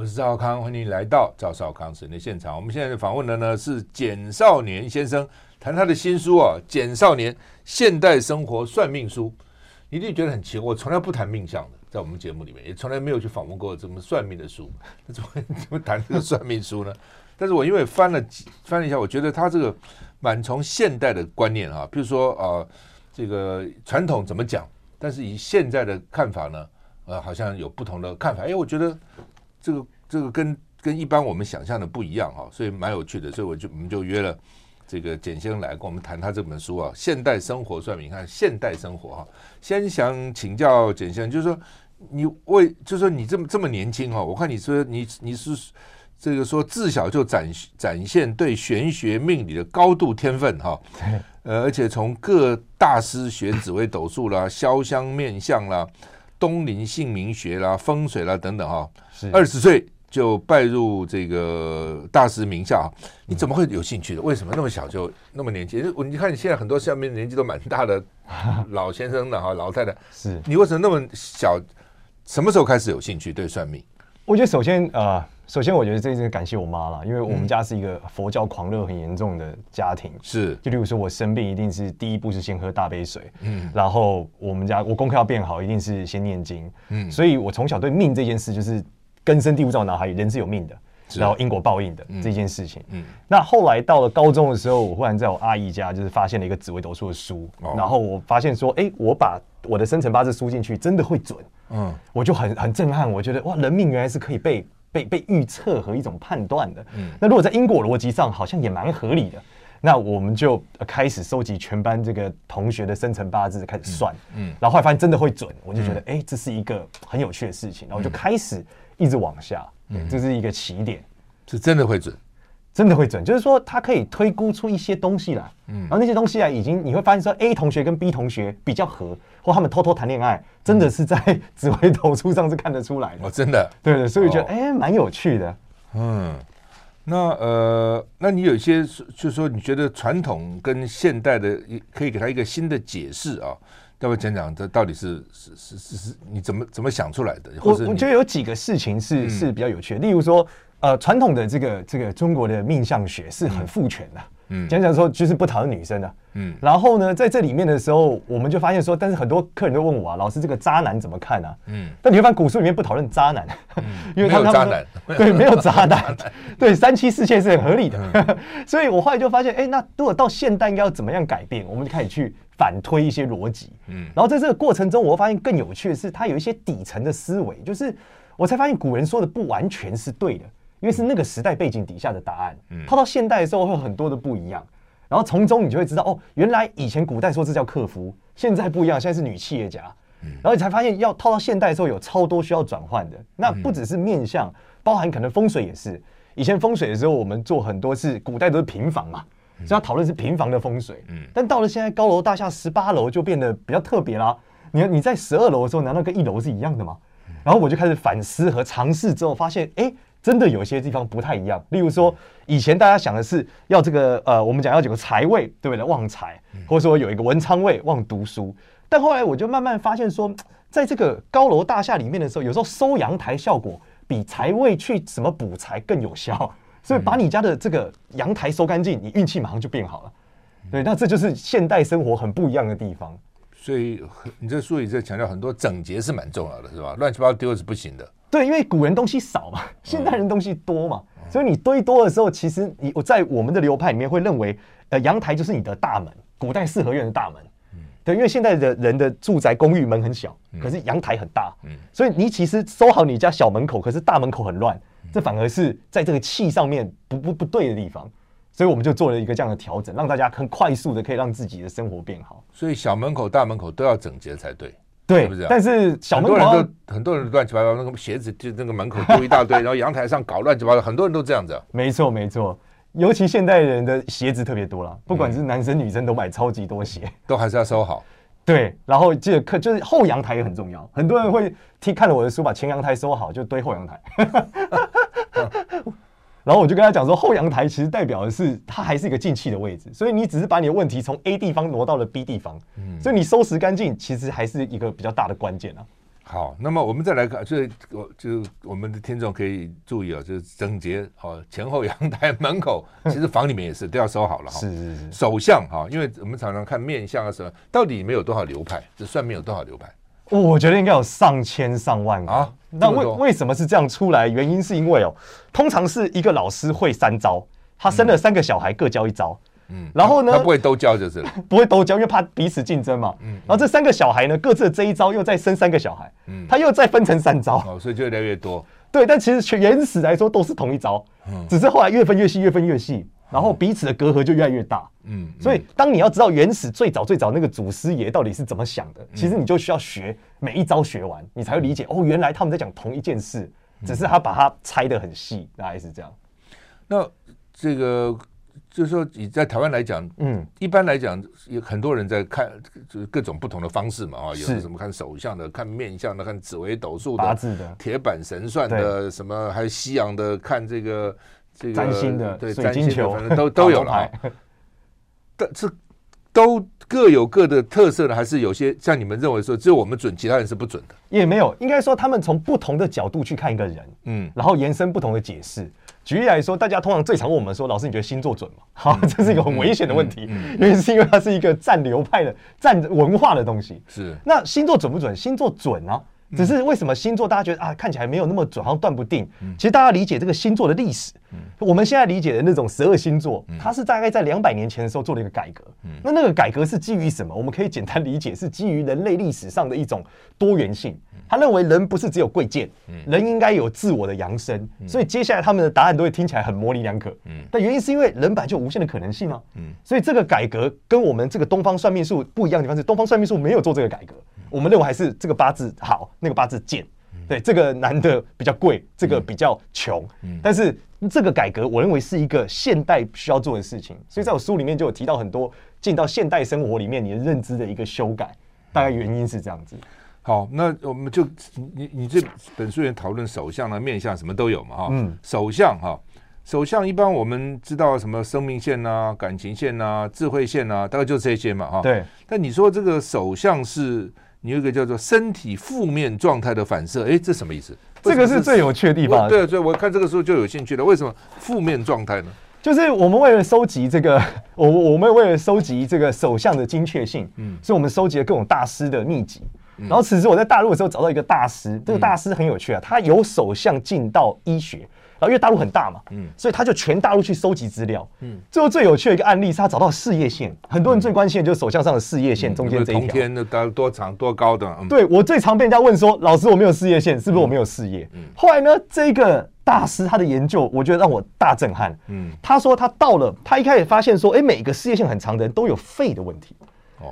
我是赵少康，欢迎来到赵少康神的现场。我们现在访问的呢是简少年先生，谈他的新书啊，《简少年现代生活算命书》。一定觉得很奇怪，我从来不谈命相的，在我们节目里面也从来没有去访问过这么算命的书，那怎么 怎么谈这个算命书呢？但是我因为翻了几翻了一下，我觉得他这个蛮从现代的观念啊，比如说啊、呃，这个传统怎么讲，但是以现在的看法呢，呃，好像有不同的看法。哎，我觉得。这个这个跟跟一般我们想象的不一样哈，所以蛮有趣的，所以我就我们就约了这个简先生来跟我们谈他这本书啊，《现代生活算命》。你看现代生活哈，先想请教简先生，就是说你为就是说你这么这么年轻哈，我看你说你你是这个说自小就展展现对玄学命理的高度天分哈，呃，而且从各大师学紫微斗数啦、潇湘面相啦。东林姓名学啦、风水啦等等哈，二十岁就拜入这个大师名下，你怎么会有兴趣的？为什么那么小就那么年轻？我你看你现在很多下面年纪都蛮大的 老先生的哈、老太太，是你为什么那么小？什么时候开始有兴趣对算命？我觉得首先呃。首先，我觉得这是感谢我妈了，因为我们家是一个佛教狂热很严重的家庭。是，就例如说我生病，一定是第一步是先喝大杯水。嗯，然后我们家我功课要变好，一定是先念经。嗯，所以我从小对命这件事就是根深蒂固在我脑海里，人是有命的，然后因果报应的这件事情。嗯，那后来到了高中的时候，我忽然在我阿姨家就是发现了一个紫微斗数的书，然后我发现说，哎，我把我的生辰八字输进去，真的会准。嗯，我就很很震撼，我觉得哇，人命原来是可以被。被被预测和一种判断的，嗯，那如果在因果逻辑上好像也蛮合理的，那我们就开始收集全班这个同学的生辰八字开始算，嗯，然后后来发现真的会准，我就觉得哎，这是一个很有趣的事情，然后就开始一直往下，嗯，这是一个起点，是真的会准。真的会准，就是说他可以推估出一些东西来，嗯，然后那些东西啊，已经你会发现说，A 同学跟 B 同学比较合，或他们偷偷谈恋爱，真的是在指挥投出上是看得出来的。哦，真的，对对，所以觉得哎，蛮有趣的。嗯，那呃，那你有一些就是说，你觉得传统跟现代的，可以给他一个新的解释啊？要不要讲讲这到底是是是是是你怎么怎么想出来的？我我觉得有几个事情是是比较有趣的，例如说。呃，传统的这个这个中国的命相学是很父权的，嗯，讲讲说就是不讨论女生的，嗯，然后呢，在这里面的时候，我们就发现说，但是很多客人都问我啊，老师这个渣男怎么看啊？嗯，但你会发现古书里面不讨论渣男，嗯，因为他们渣男，对，没有 渣男，对，三妻四妾是很合理的，嗯，所以我后来就发现，哎，那如果到现代应该要怎么样改变？我们就开始去反推一些逻辑，嗯，然后在这个过程中，我会发现更有趣的是，它有一些底层的思维，就是我才发现古人说的不完全是对的。因为是那个时代背景底下的答案，嗯。套到现代的时候会有很多的不一样，然后从中你就会知道哦，原来以前古代说这叫客服，现在不一样，现在是女企业家，嗯。然后你才发现要套到现代的时候有超多需要转换的，那不只是面相，包含可能风水也是。以前风水的时候我们做很多是古代都是平房嘛，所以要讨论是平房的风水，但到了现在高楼大厦十八楼就变得比较特别啦。你你在十二楼的时候难道跟一楼是一样的吗？然后我就开始反思和尝试之后发现，哎。真的有些地方不太一样，例如说，以前大家想的是要这个呃，我们讲要有个财位，对不对？旺财，或者说有一个文昌位，旺读书。但后来我就慢慢发现说，在这个高楼大厦里面的时候，有时候收阳台效果比财位去什么补财更有效。所以把你家的这个阳台收干净，你运气马上就变好了。对，那这就是现代生活很不一样的地方。所以你这书里在强调很多整洁是蛮重要的，是吧？乱七八糟丢是不行的。对，因为古人东西少嘛，现代人东西多嘛，嗯、所以你堆多的时候，其实你我在我们的流派里面会认为，呃，阳台就是你的大门，古代四合院的大门。嗯，对，因为现在的人的住宅公寓门很小，可是阳台很大，嗯，所以你其实收好你家小门口，可是大门口很乱，这反而是在这个气上面不不不对的地方，所以我们就做了一个这样的调整，让大家很快速的可以让自己的生活变好。所以小门口、大门口都要整洁才对。对，是是但是小门口很多人都很多人乱七八糟，那个鞋子就那个门口丢一大堆，然后阳台上搞乱七八糟，很多人都这样子、啊。没错没错，尤其现代人的鞋子特别多了，不管是男生女生都买超级多鞋，都还是要收好。对，然后记得看就是后阳台也很重要，很多人会听看了我的书，把前阳台收好，就堆后阳台。然后我就跟他讲说，后阳台其实代表的是它还是一个进气的位置，所以你只是把你的问题从 A 地方挪到了 B 地方，嗯，所以你收拾干净其实还是一个比较大的关键啊。好，那么我们再来看，就是我就我们的听众可以注意啊，就是整洁哦，前后阳台 门口，其实房里面也是都要收好了哈。是是是。手相哈，因为我们常常看面相啊什么，到底里面有多少流派？这算命有多少流派？我觉得应该有上千上万个啊。那为为什么是这样出来？原因是因为哦，通常是一个老师会三招，他生了三个小孩，各教一招。嗯，然后呢？他不会都教就是了，不会都教，因为怕彼此竞争嘛。嗯，然后这三个小孩呢，各自的这一招又再生三个小孩，嗯，他又再分成三招，哦，所以就越来越多。对，但其实全原始来说都是同一招，嗯，只是后来越分越细，越分越细，然后彼此的隔阂就越来越大。嗯，所以当你要知道原始最早最早那个祖师爷到底是怎么想的，其实你就需要学每一招学完，你才会理解哦，原来他们在讲同一件事，只是他把它拆得很细，大概是这样。那这个。就是说，你在台湾来讲，嗯，一般来讲，有很多人在看，就是各种不同的方式嘛，啊，有什么看手相的、看面相的、看紫微斗数的、八字的、铁板神算的，什么还有西洋的，看这个这个占星的，对，水晶球。反正都都有了 啊。但是都各有各的特色的，还是有些像你们认为说，只有我们准，其他人是不准的？也没有，应该说他们从不同的角度去看一个人，嗯，然后延伸不同的解释。举例来说，大家通常最常问我们说：“老师，你觉得星座准吗？” 好，这是一个很危险的问题，原因是因为它是一个占流派的、占文化的东西。是，那星座准不准？星座准啊，只是为什么星座大家觉得啊，看起来没有那么准，好像断不定。其实大家理解这个星座的历史，我们现在理解的那种十二星座，它是大概在两百年前的时候做了一个改革。那那个改革是基于什么？我们可以简单理解，是基于人类历史上的一种多元性。他认为人不是只有贵贱，人应该有自我的扬升，所以接下来他们的答案都会听起来很模棱两可。但原因是因为人本来就无限的可能性啊。所以这个改革跟我们这个东方算命术不一样的地方是，东方算命术没有做这个改革。我们认为还是这个八字好，那个八字贱。对，这个男的比较贵，这个比较穷。但是这个改革，我认为是一个现代需要做的事情。所以在我书里面就有提到很多进到现代生活里面你的认知的一个修改，大概原因是这样子。好，那我们就你你这本书也讨论首相啊、面相什么都有嘛哈。嗯。首相哈，首相一般我们知道什么生命线呐、感情线呐、智慧线呐，大概就这些嘛哈。对。但你说这个首相是你有一个叫做身体负面状态的反射，哎，这什么意思？这个是最有趣的地方。对，所以我看这个时候就有兴趣了。为什么负面状态呢？就是我们为了收集这个，我我们为了收集这个手相的精确性，嗯，所以我们收集了各种大师的秘籍。然后此时我在大陆的时候找到一个大师，这个大师很有趣啊，他由手相进到医学，然后因为大陆很大嘛，嗯，所以他就全大陆去收集资料，嗯，最后最有趣的一个案例是他找到事业线，很多人最关心的就是手相上的事业线中间这一条，通天的多长多高的，对，我最常被人家问说，老师我没有事业线，是不是我没有事业？后来呢，这个大师他的研究，我觉得让我大震撼，嗯，他说他到了，他一开始发现说，哎，每个事业线很长的人都有肺的问题。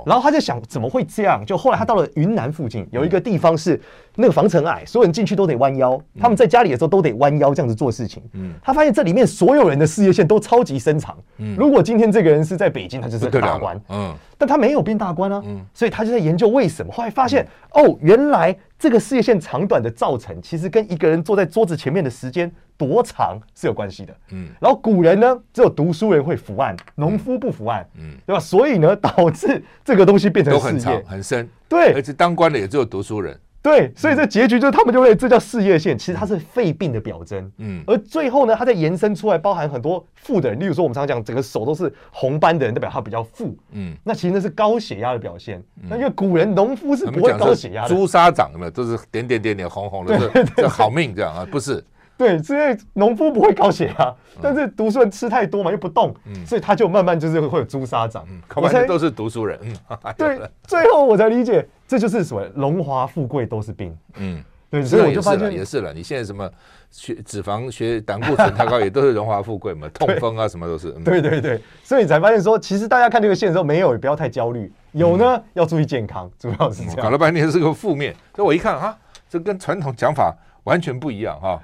然后他就想怎么会这样？就后来他到了云南附近有一个地方是那个防尘矮，所有人进去都得弯腰，他们在家里的时候都得弯腰这样子做事情。嗯，他发现这里面所有人的事业线都超级深长。嗯，如果今天这个人是在北京，他就是个大官。嗯，但他没有变大官啊。嗯，所以他就在研究为什么。后来发现哦，原来这个事业线长短的造成，其实跟一个人坐在桌子前面的时间多长是有关系的，嗯，然后古人呢，只有读书人会伏案，农夫不伏案，嗯，对吧？所以呢，导致这个东西变成都很长很深，对，而且当官的也只有读书人，对，所以这结局就是他们就会这叫事业线，其实它是肺病的表征，嗯，而最后呢，它再延伸出来，包含很多富的人，例如说我们常常讲整个手都是红斑的人，代表他比较富，嗯，那其实那是高血压的表现，那因为古人农夫是不会高血压的，朱砂掌有没有？都是点点点点红红的，对，这好命这样啊？不是。对，因为农夫不会高血压，但是读书人吃太多嘛，又不动，所以他就慢慢就是会有朱砂掌。我才都是读书人，对，最后我才理解，这就是所谓荣华富贵都是病。嗯，对，所以我就发现也是了。你现在什么血脂肪、血胆固醇太高，也都是荣华富贵嘛，痛风啊什么都是。对对对，所以你才发现说，其实大家看这个线的时候，没有也不要太焦虑，有呢要注意健康，主要是这样。搞了半天是个负面，所以我一看啊，这跟传统讲法完全不一样哈。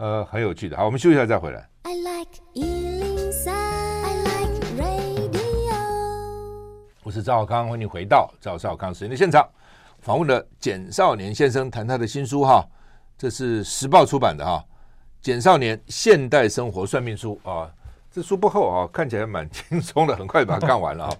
呃，很有趣的。好，我们休息一下再回来。I like 103, I like radio。我是赵少康，欢迎回到赵少康时间的现场。访问了简少年先生，谈他的新书哈，这是时报出版的哈，《简少年现代生活算命书》啊。这书不厚啊，看起来蛮轻松的，很快就把它看完了哈。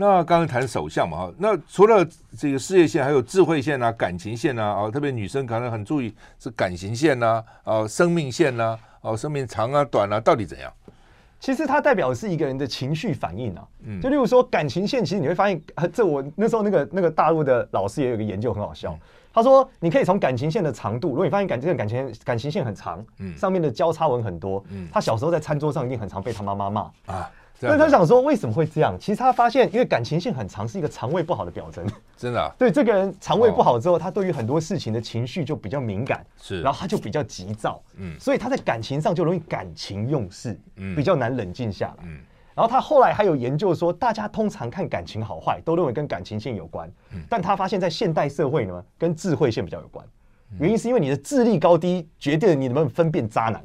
那刚刚谈首相嘛，那除了这个事业线，还有智慧线啊、感情线啊，啊，特别女生可能很注意是感情线呐、啊，啊，生命线呐、啊，哦、啊，生命长啊、短啊，到底怎样？其实它代表的是一个人的情绪反应啊。嗯，就例如说感情线，其实你会发现，这我那时候那个那个大陆的老师也有个研究很好笑，嗯、他说你可以从感情线的长度，如果你发现感这个感情感情线很长，嗯，上面的交叉纹很多，嗯，他小时候在餐桌上一定很常被他妈妈骂啊。所以他想说，为什么会这样？其实他发现，因为感情线很长，是一个肠胃不好的表征。真的、啊？对，这个人肠胃不好之后，他对于很多事情的情绪就比较敏感，是，然后他就比较急躁，嗯，所以他在感情上就容易感情用事，嗯，比较难冷静下来，嗯。然后他后来还有研究说，大家通常看感情好坏，都认为跟感情线有关，嗯，但他发现，在现代社会呢，跟智慧线比较有关。原因是因为你的智力高低决定了你能不能分辨渣男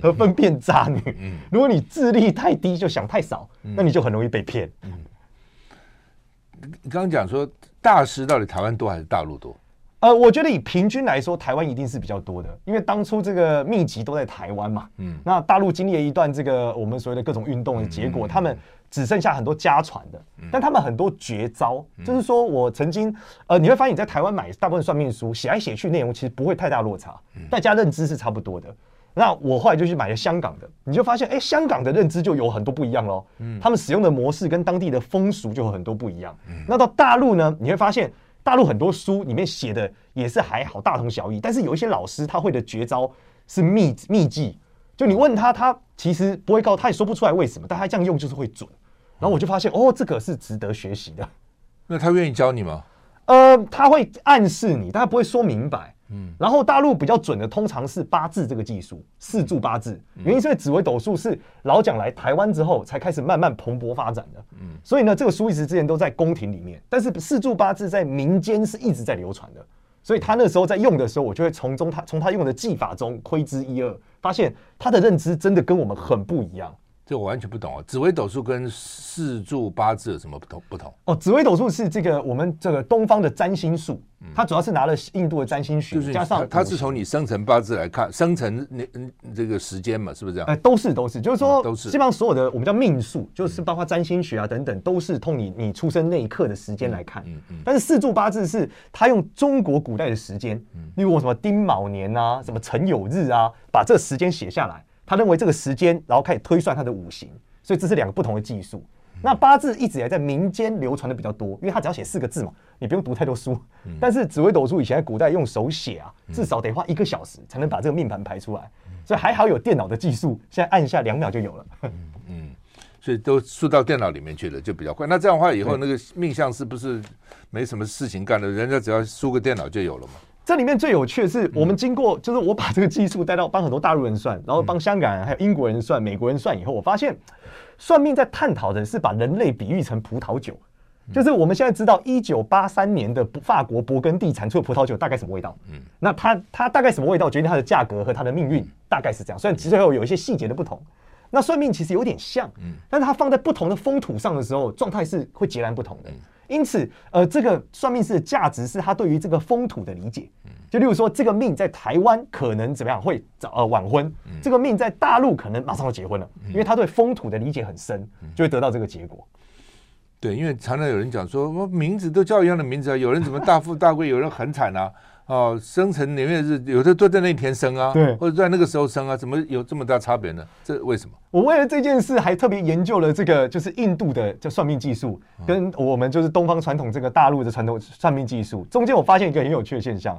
和分辨渣女。如果你智力太低，就想太少，那你就很容易被骗。你刚刚讲说大师到底台湾多还是大陆多？呃，我觉得以平均来说，台湾一定是比较多的，因为当初这个秘籍都在台湾嘛。嗯，那大陆经历了一段这个我们所谓的各种运动的结果，他们只剩下很多家传的，但他们很多绝招，就是说我曾经呃，你会发现你在台湾买大部分算命书，写来写去内容其实不会太大落差，大家认知是差不多的。那我后来就去买了香港的，你就发现，哎，香港的认知就有很多不一样喽。嗯，他们使用的模式跟当地的风俗就有很多不一样。那到大陆呢，你会发现。大陆很多书里面写的也是还好，大同小异。但是有一些老师他会的绝招是秘秘技，就你问他，他其实不会告，他也说不出来为什么，但他这样用就是会准。然后我就发现，哦，这个是值得学习的。那他愿意教你吗？呃，他会暗示你，但他不会说明白。嗯，然后大陆比较准的通常是八字这个技术，四柱八字。原因是因为紫微斗数是老蒋来台湾之后才开始慢慢蓬勃发展的。嗯，所以呢，这个书一直之前都在宫廷里面，但是四柱八字在民间是一直在流传的。所以他那时候在用的时候，我就会从中他从他用的技法中窥之一二，发现他的认知真的跟我们很不一样。这我完全不懂啊！紫微斗数跟四柱八字有什么不同？不同哦，紫微斗数是这个我们这个东方的占星术，它主要是拿了印度的占星学，加上它是从你生辰八字来看，生辰那这个时间嘛，是不是这样？哎，都是都是，就是说都是基本上所有的我们叫命数，就是包括占星学啊等等，都是从你你出生那一刻的时间来看。嗯嗯。但是四柱八字是它用中国古代的时间，例如什么丁卯年啊，什么辰酉日啊，把这个时间写下来。他认为这个时间，然后开始推算他的五行，所以这是两个不同的技术。那八字一直以来在民间流传的比较多，因为他只要写四个字嘛，你不用读太多书。但是紫微斗数以前在古代用手写啊，至少得花一个小时才能把这个命盘排出来，所以还好有电脑的技术，现在按下两秒就有了。嗯，所以都输到电脑里面去了，就比较快。那这样的话，以后那个命相是不是没什么事情干了？人家只要输个电脑就有了嘛？这里面最有趣的是，我们经过就是我把这个技术带到帮很多大陆人算，然后帮香港人还有英国人算、美国人算以后，我发现算命在探讨的是把人类比喻成葡萄酒，就是我们现在知道一九八三年的法国勃艮第产出的葡萄酒大概什么味道，嗯，那它它大概什么味道决定它的价格和它的命运，大概是这样。虽然最后有一些细节的不同，那算命其实有点像，嗯，但是它放在不同的风土上的时候，状态是会截然不同的。因此，呃，这个算命师的价值是他对于这个风土的理解。就例如说，这个命在台湾可能怎么样会早呃晚婚，这个命在大陆可能马上要结婚了，因为他对风土的理解很深，就会得到这个结果。对，因为常常有人讲说，我名字都叫一样的名字啊，有人怎么大富大贵，有人很惨啊。哦，生辰年月日，有的都在那天生啊，对，或者在那个时候生啊，怎么有这么大差别呢？这为什么？我为了这件事还特别研究了这个，就是印度的叫算命技术，跟我们就是东方传统这个大陆的传统算命技术，中间我发现一个很有趣的现象。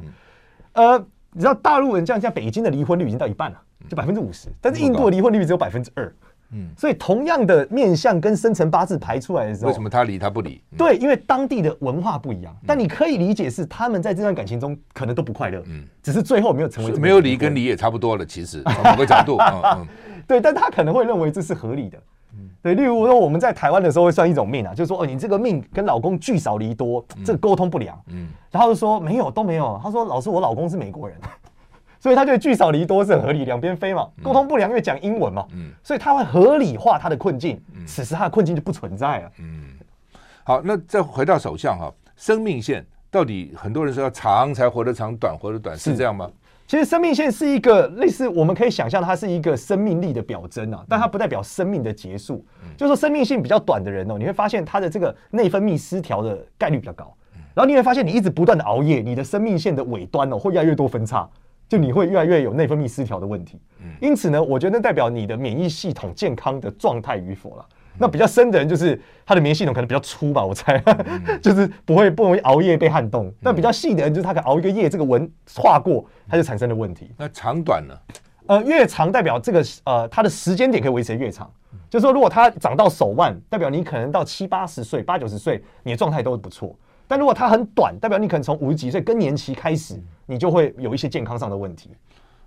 呃，你知道大陆人这样，像北京的离婚率已经到一半了，就百分之五十，但是印度的离婚率只有百分之二。嗯，所以同样的面相跟生辰八字排出来的时候，为什么他离他不离？对，因为当地的文化不一样。但你可以理解是他们在这段感情中可能都不快乐，嗯，只是最后没有成为没有离跟离也差不多了。其实 从某个角度，嗯，对，但他可能会认为这是合理的。对，例如说我们在台湾的时候会算一种命啊，就是说哦，你这个命跟老公聚少离多，这个沟通不良，嗯，然后就说没有都没有，他说老师我老公是美国人。所以他觉得聚少离多是很合理，两边飞嘛，沟通不良因为讲英文嘛，嗯，所以他会合理化他的困境，此时他的困境就不存在了。嗯，好，那再回到首相哈，生命线到底很多人说要长才活得长，短活得短，是这样吗？其实生命线是一个类似，我们可以想象它是一个生命力的表征啊，但它不代表生命的结束。嗯、就是说生命性比较短的人哦，你会发现他的这个内分泌失调的概率比较高。然后你会发现，你一直不断的熬夜，你的生命线的尾端哦，会越来越多分叉，就你会越来越有内分泌失调的问题。因此呢，我觉得那代表你的免疫系统健康的状态与否了。那比较深的人，就是他的免疫系统可能比较粗吧，我猜，就是不会不容易熬夜被撼动。那比较细的人，就是他可熬一个夜，这个纹划过，他就产生了问题。那长短呢？呃，越长代表这个呃，它的时间点可以维持越长。就是说，如果它长到手腕，代表你可能到七八十岁、八九十岁，你的状态都不错。但如果它很短，代表你可能从五十几岁更年期开始，你就会有一些健康上的问题。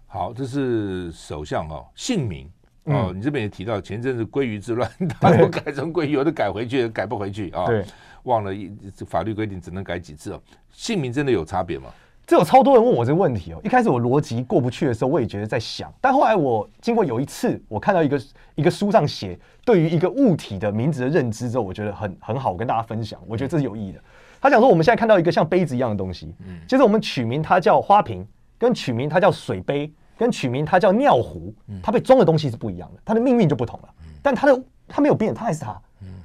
好，这是首相哦，姓名。哦，你这边也提到前阵子鲑鱼之乱，他都改成鲑鱼，有的改回去，改不回去啊。对，忘了一法律规定只能改几次哦。姓名真的有差别吗？这有超多人问我这个问题哦。一开始我逻辑过不去的时候，我也觉得在想，但后来我经过有一次，我看到一个一个书上写对于一个物体的名字的认知之后，我觉得很很好，我跟大家分享。我觉得这是有意义的。他讲说，我们现在看到一个像杯子一样的东西，嗯，就是我们取名它叫花瓶，跟取名它叫水杯。跟取名它叫尿壶，它被装的东西是不一样的，它的命运就不同了。但它的它没有变，它还是它。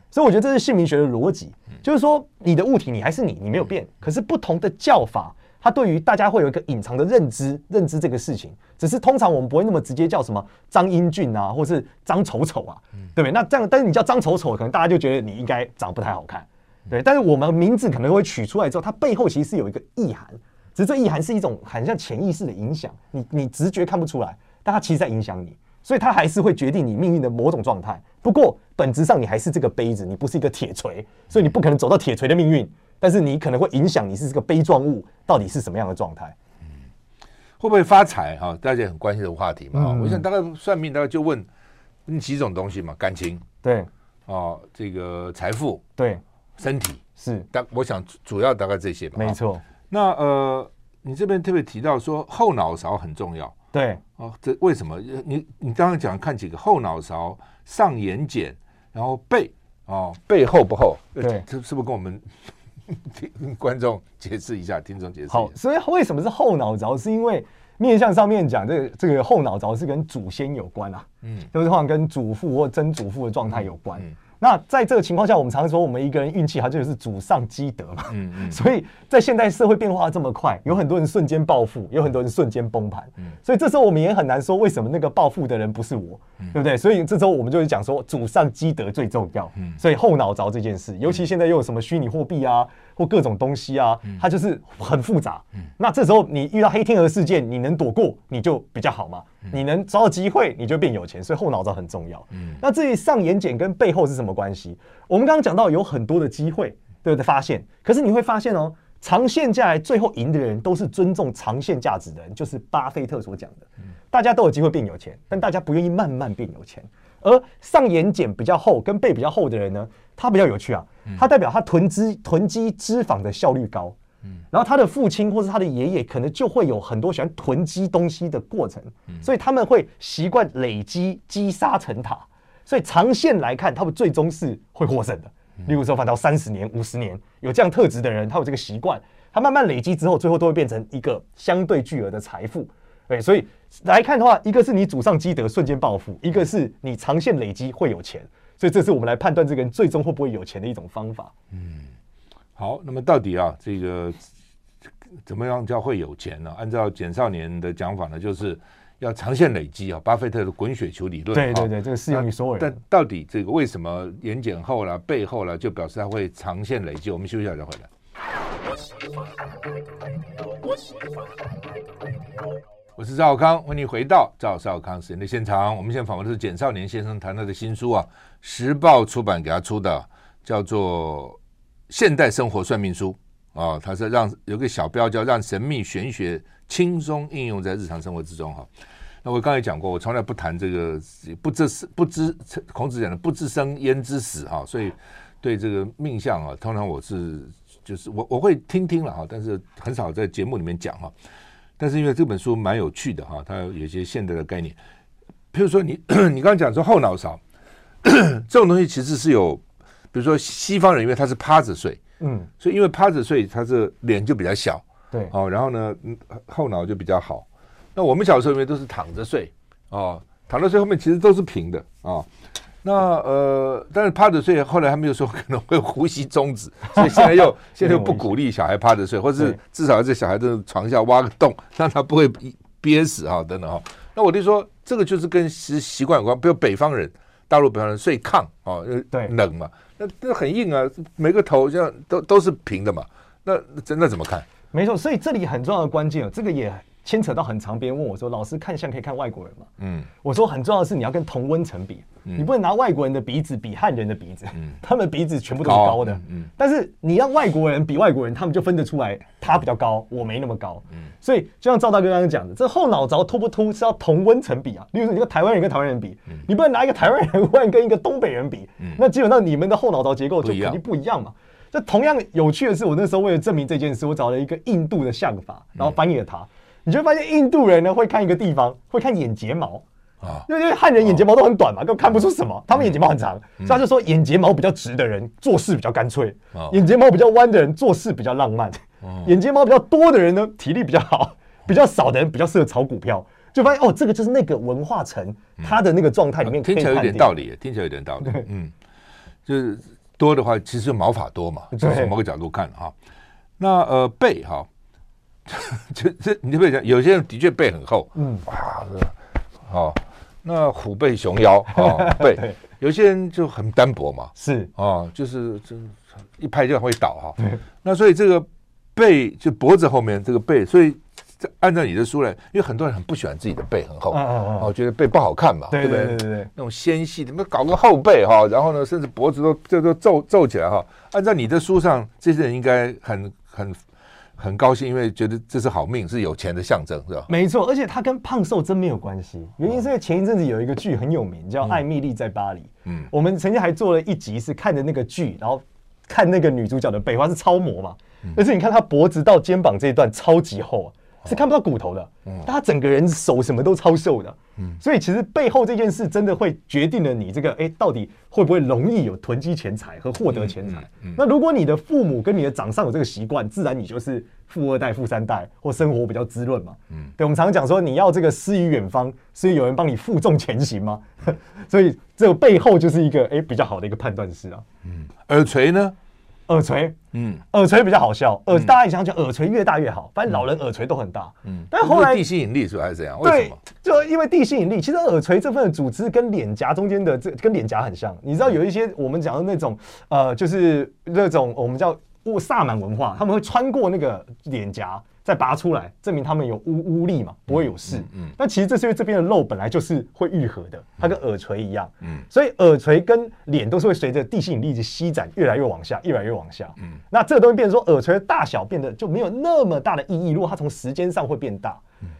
所以我觉得这是姓名学的逻辑，就是说你的物体你还是你，你没有变，可是不同的叫法，它对于大家会有一个隐藏的认知，认知这个事情。只是通常我们不会那么直接叫什么张英俊啊，或是张丑丑啊，对不对？那这样，但是你叫张丑丑，可能大家就觉得你应该长得不太好看，对。但是我们名字可能会取出来之后，它背后其实是有一个意涵。只是这意涵是一种很像潜意识的影响，你你直觉看不出来，但它其实在影响你，所以它还是会决定你命运的某种状态。不过本质上你还是这个杯子，你不是一个铁锤，所以你不可能走到铁锤的命运，但是你可能会影响你是这个杯状物到底是什么样的状态。嗯，会不会发财哈？大家也很关心的话题嘛。我想大概算命大概就问你几种东西嘛，感情对哦，这个财富对，身体是，但我想主要大概这些吧。没错。那呃，你这边特别提到说后脑勺很重要，对哦，这为什么？你你刚刚讲看几个后脑勺、上眼睑，然后背哦，背厚不厚？对，这是不是跟我们 听观众解释一下？听众解释。好，所以为什么是后脑勺？是因为面相上面讲这个这个后脑勺是跟祖先有关啊，嗯，就是好像跟祖父或曾祖父的状态有关。嗯嗯那在这个情况下，我们常说我们一个人运气好，就是祖上积德嘛。嗯嗯。所以在现代社会变化这么快，有很多人瞬间暴富，有很多人瞬间崩盘。嗯。所以这时候我们也很难说为什么那个暴富的人不是我，对不对？所以这时候我们就是讲说祖上积德最重要。嗯。所以后脑勺这件事，尤其现在又有什么虚拟货币啊，或各种东西啊，它就是很复杂。嗯。那这时候你遇到黑天鹅事件，你能躲过，你就比较好嘛。你能找到机会，你就变有钱，所以后脑勺很重要。嗯，那至于上眼睑跟背后是什么关系？我们刚刚讲到有很多的机会，对不对？发现，可是你会发现哦，长线下来最后赢的人都是尊重长线价值的人，就是巴菲特所讲的。大家都有机会变有钱，但大家不愿意慢慢变有钱。而上眼睑比较厚跟背比较厚的人呢，他比较有趣啊，他代表他囤积囤积脂肪的效率高。然后他的父亲或是他的爷爷可能就会有很多喜欢囤积东西的过程，所以他们会习惯累积积沙成塔，所以长线来看，他们最终是会获胜的。例如说，反倒三十年、五十年有这样特质的人，他有这个习惯，他慢慢累积之后，最后都会变成一个相对巨额的财富。对，所以来看的话，一个是你祖上积德瞬间暴富，一个是你长线累积会有钱，所以这是我们来判断这个人最终会不会有钱的一种方法。嗯。好，那么到底啊，这个怎么样叫会有钱呢？按照简少年的讲法呢，就是要长线累积啊。巴菲特的滚雪球理论，对对对，这个适用于所有人。但到底这个为什么眼睑厚了、背后了，就表示他会长线累积？我们休息一下再回来。我是赵少康，欢迎回到赵少康时间的现场。我们现在访问的是简少年先生，谈他的新书啊，时报出版给他出的，叫做。现代生活算命书啊，他是让有个小标叫“让神秘玄学轻松应用在日常生活之中”哈。那我刚才讲过，我从来不谈这个不知不知孔子讲的“不知生焉知死”哈，所以对这个命相啊，通常我是就是我我会听听了哈，但是很少在节目里面讲哈。但是因为这本书蛮有趣的哈，它有一些现代的概念，譬如说你 你刚刚讲说后脑勺 这种东西，其实是有。比如说西方人，因为他是趴着睡，嗯，所以因为趴着睡，他是脸就比较小，对，哦，然后呢，后脑就比较好，那我们小时候因为都是躺着睡哦，躺着睡后面其实都是平的啊。哦那呃，但是趴着睡，后来他们又说可能会呼吸终止，所以现在又 现在又不鼓励小孩趴着睡，或是至少在小孩的床下挖个洞，让他不会憋死哈，等等哈。那我就说，这个就是跟习习惯有关，比如北方人，大陆北方人睡炕哦，对，冷嘛，那那很硬啊，每个头像都都是平的嘛，那真的怎么看？没错，所以这里很重要的关键哦，这个也。牵扯到很长，别人问我说：“老师看相可以看外国人吗？”嗯，我说很重要的是你要跟同温层比，嗯、你不能拿外国人的鼻子比汉人的鼻子，嗯、他们鼻子全部都是高的，嗯，但是你让外国人比外国人，他们就分得出来他比较高，我没那么高，嗯，所以就像赵大哥刚刚讲的，这后脑勺凸不凸是要同温层比啊，例如说你跟台湾人跟台湾人比，嗯、你不能拿一个台湾人问跟一个东北人比，嗯、那基本上你们的后脑勺结构就肯定不一样嘛。这同样有趣的是，我那时候为了证明这件事，我找了一个印度的相法，然后翻译了它。你就会发现印度人呢会看一个地方，会看眼睫毛。啊，因为因为汉人眼睫毛都很短嘛，根本看不出什么。他们眼睫毛很长，所以他就说眼睫毛比较直的人做事比较干脆，眼睫毛比较弯的人做事比较浪漫，眼睫毛比较多的人呢体力比较好，比较少的人比较适合炒股票。就发现哦，这个就是那个文化层他的那个状态里面，听起来有点道理，听起来有点道理。嗯，就是多的话，其实毛发多嘛，从某个角度看哈。那呃背哈。就这，你就会讲，有些人的确背很厚，嗯，哇，哦，那虎背熊腰啊，背，有些人就很单薄嘛，是啊，就是就一拍就会倒哈。那所以这个背就脖子后面这个背，所以按照你的书来，因为很多人很不喜欢自己的背很厚，哦，觉得背不好看嘛，对不对？对对，那种纤细，怎么搞个后背哈？然后呢，甚至脖子都这都皱皱起来哈。按照你的书上，这些人应该很很。很高兴，因为觉得这是好命，是有钱的象征，是吧？没错，而且它跟胖瘦真没有关系。原因是因为前一阵子有一个剧很有名，叫《艾蜜莉在巴黎》。嗯，我们曾经还做了一集，是看着那个剧，然后看那个女主角的背，她是超模嘛。但是你看她脖子到肩膀这一段超级厚啊。是看不到骨头的，但他整个人手什么都超瘦的，所以其实背后这件事真的会决定了你这个哎、欸，到底会不会容易有囤积钱财和获得钱财。那如果你的父母跟你的长上有这个习惯，自然你就是富二代、富三代，或生活比较滋润嘛。嗯，对，我们常常讲说你要这个诗与远方，是有人帮你负重前行吗？所以这个背后就是一个哎、欸、比较好的一个判断式啊。嗯，耳垂呢？耳垂，嗯，耳垂比较好笑。耳，大家也想想耳垂越大越好，反正老人耳垂都很大。嗯，但后来地心引力主要是这样？为什么？就因为地心引力，其实耳垂这份组织跟脸颊中间的这跟脸颊很像。你知道有一些我们讲的那种呃，就是那种我们叫萨满文化，他们会穿过那个脸颊。再拔出来，证明他们有污污力嘛，不会有事。嗯，但其实这是因为这边的肉本来就是会愈合的，它跟耳垂一样。嗯，所以耳垂跟脸都是会随着地心引力的吸展越来越往下，越来越往下。嗯，那这个东西变成说耳垂的大小变得就没有那么大的意义。如果它从时间上会变大，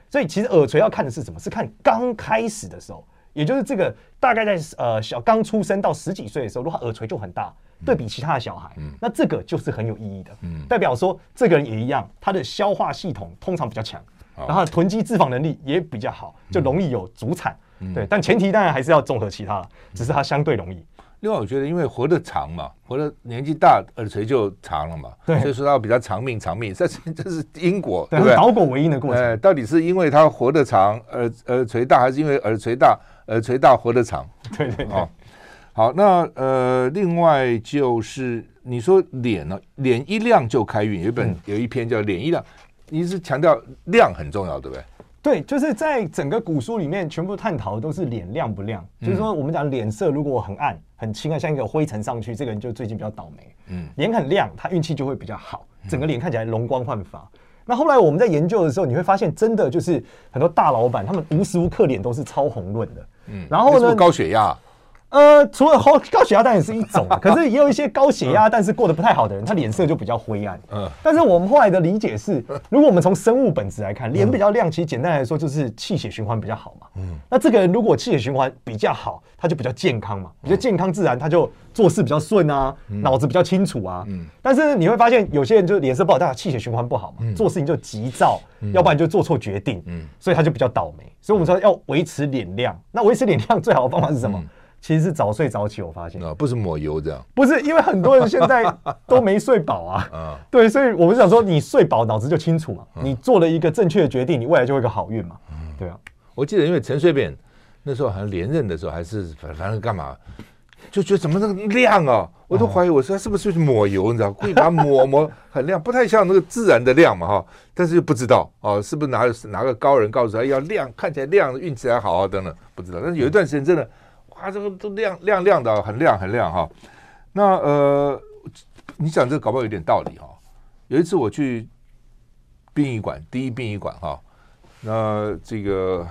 所以其实耳垂要看的是什么？是看刚开始的时候，也就是这个大概在呃小刚出生到十几岁的时候，如果他耳垂就很大。对比其他的小孩，嗯，那这个就是很有意义的，嗯，代表说这个人也一样，他的消化系统通常比较强，然后囤积脂肪能力也比较好，就容易有足产，对，但前提当然还是要综合其他了，只是它相对容易。另外，我觉得因为活得长嘛，活得年纪大，耳垂就长了嘛，所以说他比较长命长命，这是这是因果，对不对？倒果为因的过程。哎，到底是因为他活得长，耳耳垂大，还是因为耳垂大，耳垂大活得长？对对对。好，那呃，另外就是你说脸呢，脸一亮就开运。有一本有一篇叫《脸一亮》，你是强调亮很重要，对不对？对，就是在整个古书里面，全部探讨的都是脸亮不亮。就是说，我们讲脸色如果很暗、很轻啊，像一个灰尘上去，这个人就最近比较倒霉。嗯，脸很亮，他运气就会比较好，整个脸看起来容光焕发。那后来我们在研究的时候，你会发现，真的就是很多大老板，他们无时无刻脸都是超红润的。嗯，然后呢，高血压。呃，除了高高血压当然也是一种，可是也有一些高血压但是过得不太好的人，他脸色就比较灰暗。嗯，但是我们后来的理解是，如果我们从生物本质来看，脸比较亮，其实简单来说就是气血循环比较好嘛。嗯，那这个人如果气血循环比较好，他就比较健康嘛，比较健康自然他就做事比较顺啊，脑子比较清楚啊。嗯，但是你会发现有些人就脸色不好，但气血循环不好嘛，做事情就急躁，要不然就做错决定。嗯，所以他就比较倒霉。所以我们说要维持脸亮，那维持脸亮最好的方法是什么？其实是早睡早起，我发现。啊，不是抹油这样，不是因为很多人现在都没睡饱啊，啊，对，所以我们想说，你睡饱，脑子就清楚嘛，你做了一个正确的决定，你未来就会有个好运嘛。对啊，我记得因为陈水扁那时候好像连任的时候，还是反反正干嘛，就觉得怎么那个亮啊，我都怀疑我说他是不是去抹油，你知道，故意把它抹抹很亮，不太像那个自然的亮嘛哈。但是又不知道哦，是不是拿哪个高人告诉他要亮，看起来亮，运气还好啊等等，不知道。但是有一段时间真的，哇，这个都亮亮亮的，很亮很亮哈。那呃，你讲这个搞不好有点道理哈。有一次我去殡仪馆，第一殡仪馆哈，那这个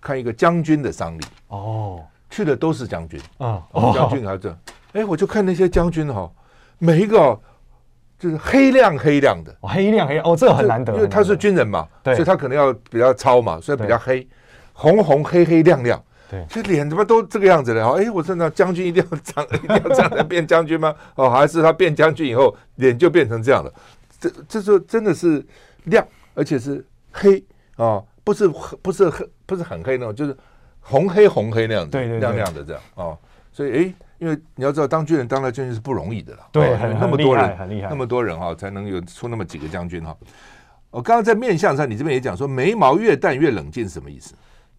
看一个将军的丧礼。哦，去的都是将军。啊，将军还这，哎，我就看那些将军哈，每一个就是黑亮黑亮的，黑亮黑亮哦，这个很难得，因为他是军人嘛，所以他可能要比较糙嘛，所以比较黑，红红黑黑亮亮。对，这脸怎么都这个样子的？哎，我说那将军一定要长，一定要长来变将军吗？哦，还是他变将军以后脸就变成这样了？这这时候真的是亮，而且是黑啊、哦，不是不是黑，不是很黑那种，就是红黑红黑那样子，对对对，亮亮的这样啊、哦。所以哎，因为你要知道，当军人当了将军是不容易的了，对，哦、很那么多人，很厉害，那么多人哈、哦，才能有出那么几个将军哈。我、哦、刚刚在面相上，你这边也讲说，眉毛越淡越冷静是什么意思？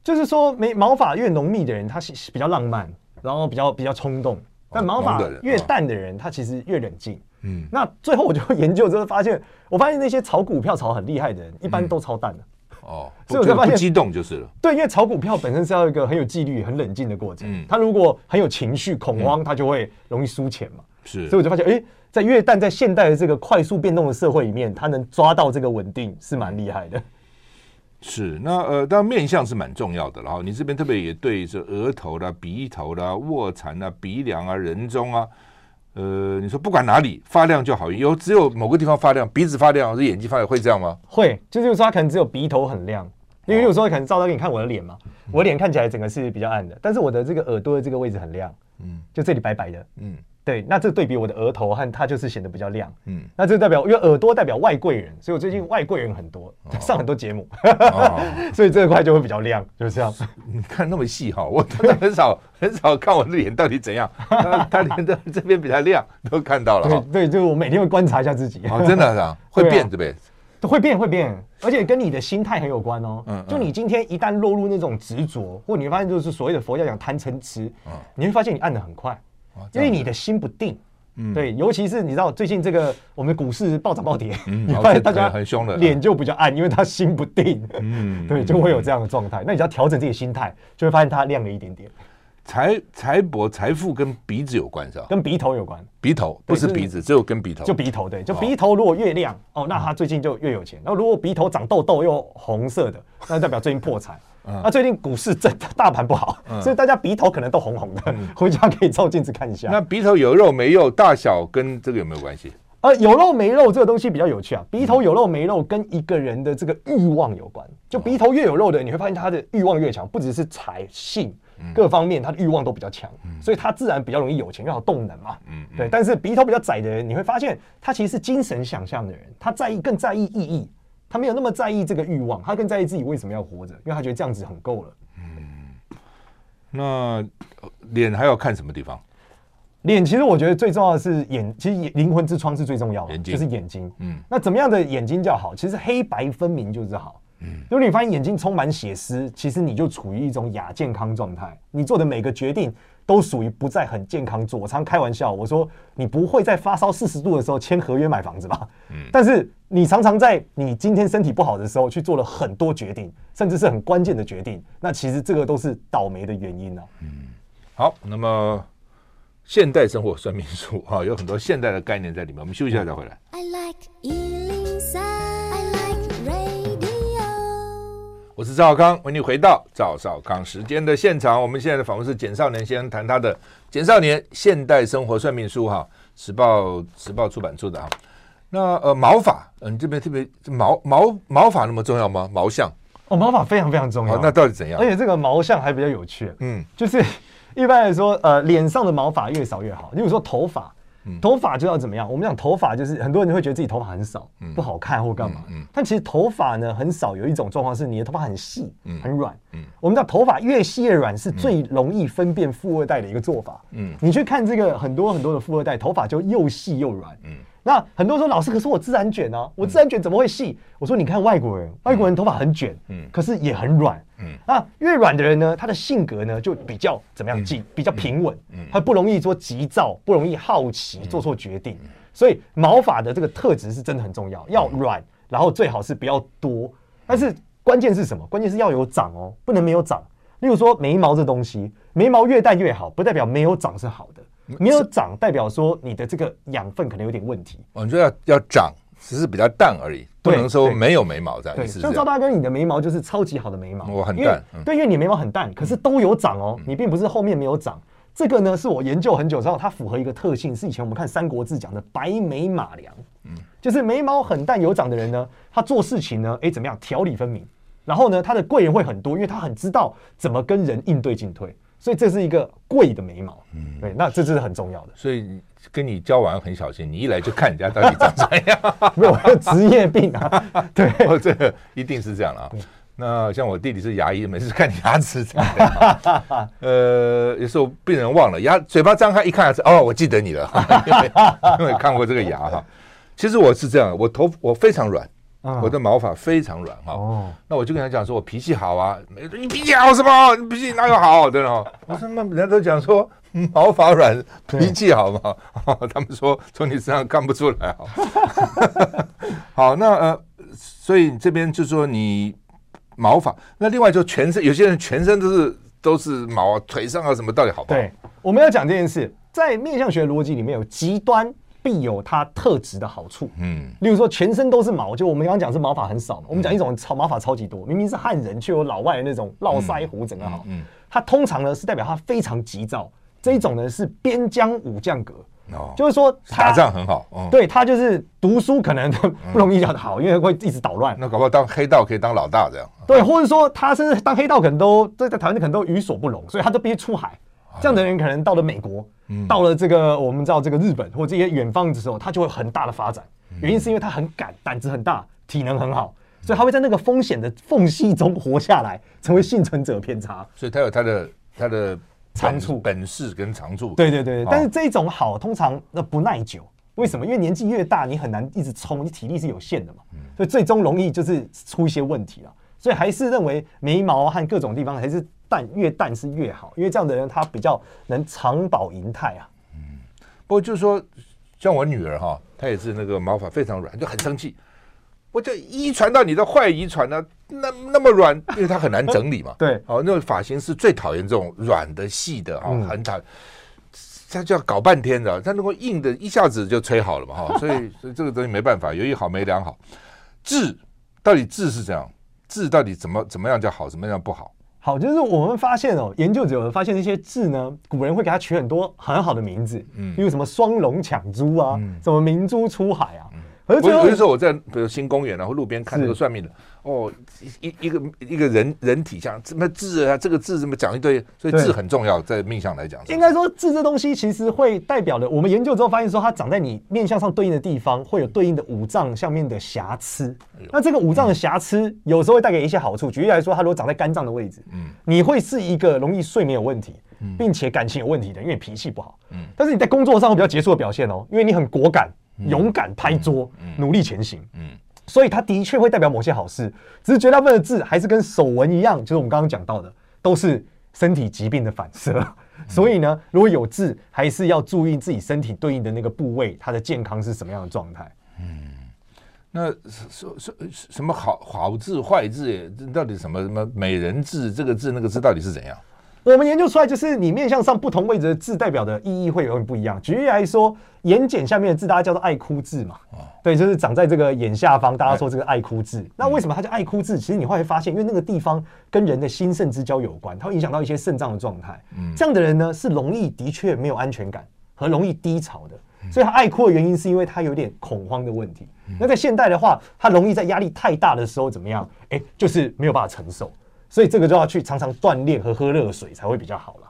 就是说，眉毛发越浓密的人，他是比较浪漫，然后比较比较冲动；但毛发越淡的人，他其实越冷静。嗯，那最后我就研究之后发现，我发现那些炒股票炒很厉害的人，一般都超淡的。哦，所以我就发现激动就是了。对，因为炒股票本身是要一个很有纪律、很冷静的过程。嗯，他如果很有情绪、恐慌，他就会容易输钱嘛。是，所以我就发现，哎，在越淡，在现代的这个快速变动的社会里面，他能抓到这个稳定，是蛮厉害的。是，那呃，当然面相是蛮重要的，然后你这边特别也对这额头啦、鼻头啦、卧蚕啊、鼻梁啊、人中啊，呃，你说不管哪里发亮就好，有只有某个地方发亮，鼻子发亮，或者眼睛发亮，会这样吗？会，就是有时候他可能只有鼻头很亮，因为有时候可能照到给你看我的脸嘛，我脸看起来整个是比较暗的，但是我的这个耳朵的这个位置很亮，嗯，就这里白白的，嗯。对，那这对比我的额头和它就是显得比较亮，嗯，那这代表因为耳朵代表外贵人，所以我最近外贵人很多，哦、上很多节目，哦、所以这块就会比较亮，就是这样。你看那么细哈，我真的很少很少看我的脸到底怎样，他他连的这边比较亮都看到了。对对，就是我每天会观察一下自己。哦，真的是啊，会变对不对？会变会变，而且跟你的心态很有关哦。嗯，就你今天一旦落入那种执着，或你会发现就是所谓的佛教讲贪嗔痴，嗯，你会发现你按的很快，因为你的心不定。嗯，对，尤其是你知道最近这个我们股市暴涨暴跌，嗯，你发现大家很凶的脸就比较暗，因为他心不定，嗯，对，就会有这样的状态。那你只要调整自己的心态，就会发现它亮了一点点。财财帛财富跟鼻子有关是吧？跟鼻头有关，鼻头不是鼻子，只有跟鼻头。就鼻头对，就鼻头如果越亮哦，那他最近就越有钱。然后如果鼻头长痘痘又红色的，那代表最近破财。那最近股市真的大盘不好，所以大家鼻头可能都红红的，回家可以照镜子看一下。那鼻头有肉没肉，大小跟这个有没有关系？呃，有肉没肉这个东西比较有趣啊。鼻头有肉没肉跟一个人的这个欲望有关。就鼻头越有肉的人，你会发现他的欲望越强，不只是财性，各方面他的欲望都比较强，所以他自然比较容易有钱，要有动能嘛。嗯，对。但是鼻头比较窄的人，你会发现他其实是精神想象的人，他在意更在意意义。他没有那么在意这个欲望，他更在意自己为什么要活着，因为他觉得这样子很够了。嗯，那脸还要看什么地方？脸其实我觉得最重要的是眼，其实灵魂之窗是最重要的，就是眼睛。嗯，那怎么样的眼睛叫好？其实黑白分明就是好。嗯，如果你发现眼睛充满血丝，其实你就处于一种亚健康状态，你做的每个决定都属于不再很健康做。我常开玩笑，我说你不会在发烧四十度的时候签合约买房子吧？嗯，但是你常常在你今天身体不好的时候去做了很多决定，甚至是很关键的决定。那其实这个都是倒霉的原因呢、啊。嗯，好，那么现代生活算命术啊，有很多现代的概念在里面。我们休息一下再回来。我是赵少康，欢迎你回到赵少康时间的现场。我们现在的访问是简少年先生谈他的《简少年现代生活算命书》哈，时报时报出版出的哈。那呃毛发，嗯、这边特别毛毛毛发那么重要吗？毛相哦，毛发非常非常重要。那到底怎样？而且这个毛相还比较有趣，嗯，就是一般来说，呃，脸上的毛发越少越好。例如说头发。头发就要怎么样？我们讲头发就是很多人会觉得自己头发很少，不好看或干嘛。但其实头发呢很少，有一种状况是你的头发很细，很软。我们讲头发越细越软是最容易分辨富二代的一个做法。你去看这个很多很多的富二代，头发就又细又软。那很多人说老师，可是我自然卷啊，我自然卷怎么会细？嗯、我说你看外国人，外国人头发很卷，嗯，可是也很软，嗯，那越软的人呢，他的性格呢就比较怎么样？静，比较平稳，嗯，他不容易说急躁，不容易好奇，做错决定。所以毛发的这个特质是真的很重要，要软，然后最好是不要多，但是关键是什么？关键是要有长哦，不能没有长。例如说眉毛这东西，眉毛越淡越好，不代表没有长是好的。没有长代表说你的这个养分可能有点问题。我觉得要要长，只是比较淡而已，不能说没有眉毛这样。对，像赵大哥，你的眉毛就是超级好的眉毛。我很淡，对，因为你眉毛很淡，可是都有长哦，你并不是后面没有长。这个呢，是我研究很久之后，它符合一个特性，是以前我们看《三国志》讲的白眉马良。嗯，就是眉毛很淡有长的人呢，他做事情呢，哎，怎么样？条理分明。然后呢，他的贵人会很多，因为他很知道怎么跟人应对进退。所以这是一个贵的眉毛，嗯，对，那这是很重要的。所以跟你交往很小心，你一来就看人家到底长怎样，没有职业病啊。对，哦，这个一定是这样了啊。那像我弟弟是牙医，每次看你牙齿这样。呃，有时候病人忘了牙，嘴巴张开一看牙齿，哦，我记得你了，因为因为看过这个牙哈。其实我是这样，我头我非常软。我的毛发非常软哈，哦，那我就跟他讲说，我脾气好啊，你脾气好什么？你脾气哪有好？对吧？我说那人家都讲说毛发软，脾气好嘛，他们说从你身上看不出来好。好，那呃，所以这边就说你毛发，那另外就全身，有些人全身都是都是毛，腿上啊什么到底好不好？对，我们要讲这件事，在面相学逻辑里面有极端。必有它特质的好处，嗯，例如说全身都是毛，就我们刚刚讲是毛发很少嘛，我们讲一种超毛发超级多，明明是汉人却有老外的那种络腮胡整个好，嗯，它通常呢是代表他非常急躁，这一种呢是边疆武将格，哦，就是说打仗很好，对他就是读书可能 不容易教得好，因为会一直捣乱，那搞不好当黑道可以当老大这样，对，或者说他是当黑道可能都在在台湾可能都于所不容，所以他都必须出海，这样的人可能到了美国。到了这个我们知道这个日本或这些远方的时候，他就会很大的发展。原因是因为他很敢，胆子很大，体能很好，所以他会在那个风险的缝隙中活下来，成为幸存者偏差。所以他有他的他的长处、本事跟长处。对对对，但是这一种好通常那不耐久，为什么？因为年纪越大，你很难一直冲，你体力是有限的嘛，所以最终容易就是出一些问题了。所以还是认为眉毛和各种地方还是。淡越淡是越好，因为这样的人他比较能长保银泰啊。嗯，不过就是说，像我女儿哈，她也是那个毛发非常软，就很生气。我就遗传到你的坏遗传呢，那那么软，因为她很难整理嘛。对，哦，那个发型是最讨厌这种软的细的哈，很讨厌，他就要搞半天的。他如果硬的，一下子就吹好了嘛哈。所以，所以这个东西没办法，有一好没两好。痣到底痣是这样，痣到底怎么怎么样叫好，怎么样不好？好，就是我们发现哦，研究者发现这些痣呢，古人会给它取很多很好的名字，嗯，例如什么双龙抢珠啊，嗯、什么明珠出海啊。而且有的时候我在比如新公园然后路边看那个算命的。哦，一一个一个人人体像什么痣啊，这个痣怎么讲一堆，所以痣很重要，在命相来讲。应该说痣这东西其实会代表的，我们研究之后发现说，它长在你面相上对应的地方，会有对应的五脏上面的瑕疵。那这个五脏的瑕疵有时候会带给一些好处。举例来说，它如果长在肝脏的位置，嗯，你会是一个容易睡眠有问题，并且感情有问题的，因为脾气不好。嗯，但是你在工作上会比较杰出的表现哦，因为你很果敢、勇敢拍桌，努力前行。嗯。所以它的确会代表某些好事，只是绝大部分的字还是跟手纹一样，就是我们刚刚讲到的，都是身体疾病的反射。所以呢，如果有痣，还是要注意自己身体对应的那个部位，它的健康是什么样的状态。嗯，那说说什么好好痣坏痣，这到底什么什么美人痣，这个痣那个痣到底是怎样？我们研究出来，就是你面向上不同位置的字代表的意义会有点不一样。举例来说，眼睑下面的字，大家叫做爱哭痣嘛。对，就是长在这个眼下方，大家说这个爱哭痣。那为什么它叫爱哭痣？其实你会发现，因为那个地方跟人的心肾之交有关，它会影响到一些肾脏的状态。这样的人呢，是容易的确没有安全感和容易低潮的。所以他爱哭的原因，是因为他有点恐慌的问题。那在现代的话，他容易在压力太大的时候怎么样？哎，就是没有办法承受。所以这个就要去常常锻炼和喝热水才会比较好了。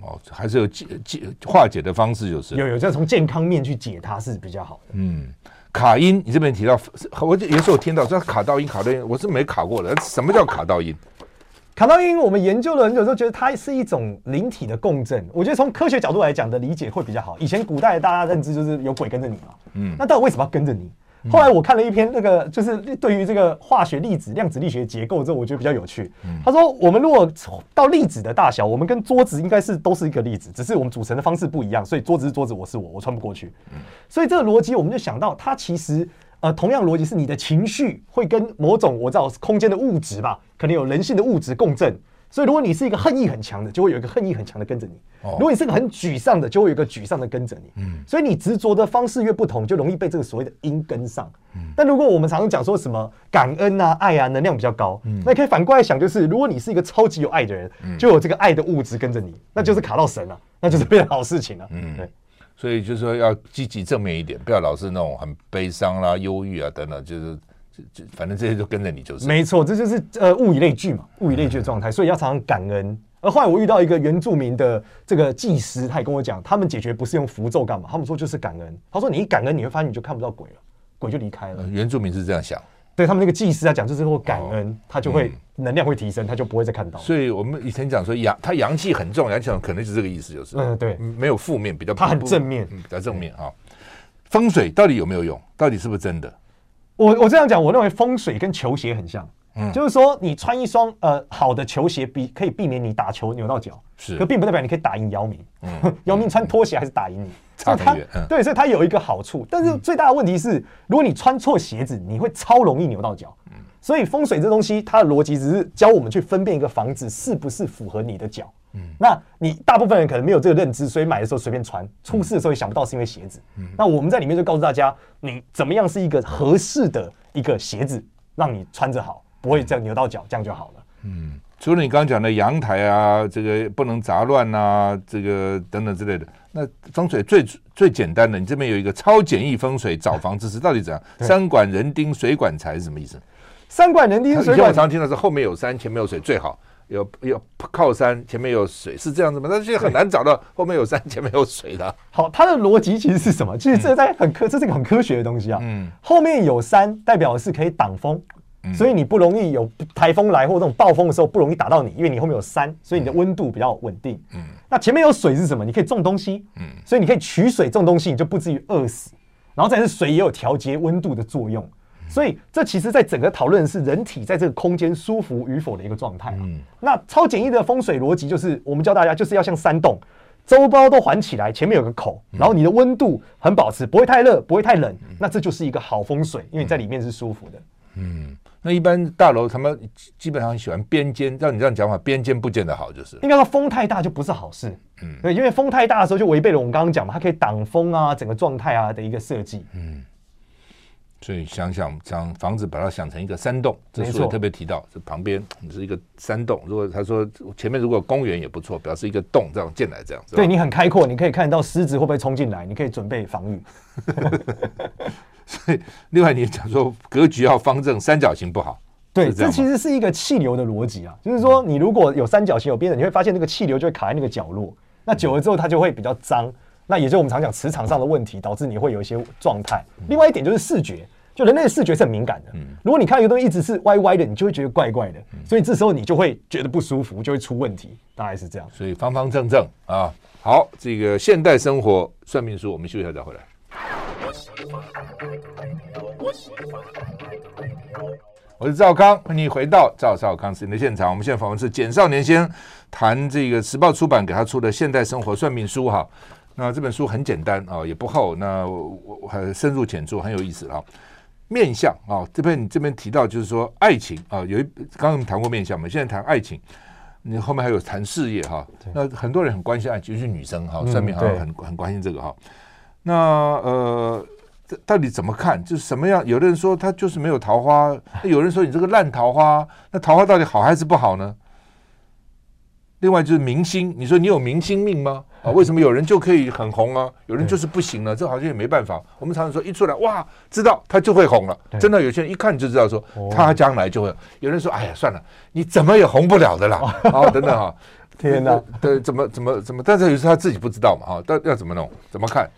哦，还是有解解化解的方式，就是有有要从健康面去解它是比较好的。嗯，卡音，你这边提到，我有时候听到说卡到音，卡到音，我是没卡过的。什么叫卡到音？卡到音，我们研究了很久之后，觉得它是一种灵体的共振。我觉得从科学角度来讲的理解会比较好。以前古代大家认知就是有鬼跟着你嘛，嗯，那到底为什么要跟着你？后来我看了一篇那个，就是对于这个化学粒子、量子力学结构之后，我觉得比较有趣。他说，我们如果到粒子的大小，我们跟桌子应该是都是一个粒子，只是我们组成的方式不一样，所以桌子是桌子，我是我，我穿不过去。所以这个逻辑，我们就想到，它其实呃，同样逻辑是你的情绪会跟某种我知道空间的物质吧，可能有人性的物质共振。所以，如果你是一个恨意很强的，就会有一个恨意很强的跟着你；如果你是个很沮丧的，就会有一个沮丧的跟着你。嗯，所以你执着的方式越不同，就容易被这个所谓的因跟上。嗯，但如果我们常常讲说什么感恩啊、爱啊，能量比较高，嗯，那你可以反过来想，就是如果你是一个超级有爱的人，就有这个爱的物质跟着你，那就是卡到神了，那就是变好事情了。嗯，对。所以就是说要积极正面一点，不要老是那种很悲伤啦、忧郁啊等等，就是。反正这些就跟着你就是没错，这就是呃物以类聚嘛，物以类聚的状态，所以要常常感恩。而后来我遇到一个原住民的这个祭师，他也跟我讲，他们解决不是用符咒干嘛，他们说就是感恩。他说你一感恩，你会发现你就看不到鬼了，鬼就离开了。原住民是这样想，对他们那个祭师来讲，就是说感恩，他就会能量会提升，他就不会再看到。所以我们以前讲说阳，他阳气很重，阳气可能是这个意思，就是嗯对，没有负面，比较他很正面，嗯比较正面啊。风水到底有没有用？到底是不是真的？我我这样讲，我认为风水跟球鞋很像，嗯，就是说你穿一双呃好的球鞋，比可以避免你打球扭到脚，是，可并不代表你可以打赢姚明，嗯，姚明穿拖鞋还是打赢你，差很远，嗯，对，所以它有一个好处，但是最大的问题是，如果你穿错鞋子，你会超容易扭到脚，嗯，所以风水这东西，它的逻辑只是教我们去分辨一个房子是不是符合你的脚。嗯，那你大部分人可能没有这个认知，所以买的时候随便穿，出事的时候也想不到是因为鞋子。嗯，那我们在里面就告诉大家，你怎么样是一个合适的一个鞋子，让你穿着好，不会这样扭到脚，这样就好了。嗯，除了你刚刚讲的阳台啊，这个不能杂乱啊，这个等等之类的，那风水最最简单的，你这边有一个超简易风水找房知识，到底怎样？山管人丁水管财是什么意思？山管人丁水管，我常听到是后面有山，前面有水最好。有有靠山，前面有水，是这样子吗？但是很难找到后面有山，前面有水的。好，它的逻辑其实是什么？其实这在很科，这是个很科学的东西啊。嗯，后面有山，代表的是可以挡风，所以你不容易有台风来或这种暴风的时候不容易打到你，因为你后面有山，所以你的温度比较稳定。嗯，那前面有水是什么？你可以种东西。嗯，所以你可以取水种东西，你就不至于饿死。然后再是水也有调节温度的作用。所以，这其实，在整个讨论是人体在这个空间舒服与否的一个状态。嗯，那超简易的风水逻辑就是，我们教大家就是要像山洞，周包都环起来，前面有个口，然后你的温度很保持，不会太热，不会太冷，那这就是一个好风水，因为你在里面是舒服的。嗯，那一般大楼他们基本上喜欢边间，照你这样讲法，边间不见得好，就是应该说风太大就不是好事。嗯，对，因为风太大的时候就违背了我们刚刚讲嘛，它可以挡风啊，整个状态啊的一个设计。嗯。所以想想将房子把它想成一个山洞，这书也特别提到，这旁边是一个山洞。如果他说前面如果公园也不错，表示一个洞这样进来这样。对你很开阔，你可以看到狮子会不会冲进来，你可以准备防御。所以另外你讲说格局要方正，三角形不好。对，这其实是一个气流的逻辑啊，就是说你如果有三角形有边的，你会发现那个气流就会卡在那个角落，那久了之后它就会比较脏。那也就是我们常讲磁场上的问题，导致你会有一些状态。另外一点就是视觉，就人类的视觉是很敏感的。如果你看一个东西一直是歪歪的，你就会觉得怪怪的，所以这时候你就会觉得不舒服，就会出问题。大概是这样。所以方方正正啊，好，这个现代生活算命书，我们休息一下再回来。我是赵康，欢迎回到赵少康时间的现场。我们现在访问是简少年先谈这个时报出版给他出的《现代生活算命书》哈。那这本书很简单啊，也不厚，那我很深入浅出，很有意思啊。面相啊，这边你这边提到就是说爱情啊，有一刚刚我们谈过面相嘛，现在谈爱情，你后面还有谈事业哈。那很多人很关心爱情，尤其是女生哈，上面好像很很关心这个哈。那呃，这到底怎么看？就是什么样？有的人说他就是没有桃花，有人说你这个烂桃花，那桃花到底好还是不好呢？另外就是明星，你说你有明星命吗？啊，为什么有人就可以很红啊？有人就是不行了，这好像也没办法。我们常常说一出来哇，知道他就会红了。真的，有些人一看就知道说他将来就会。有人说哎呀，算了，你怎么也红不了的啦。好，等等哈，天哪，对，怎么怎么怎么？但是有时候他自己不知道嘛，哈，但要怎么弄？怎么看？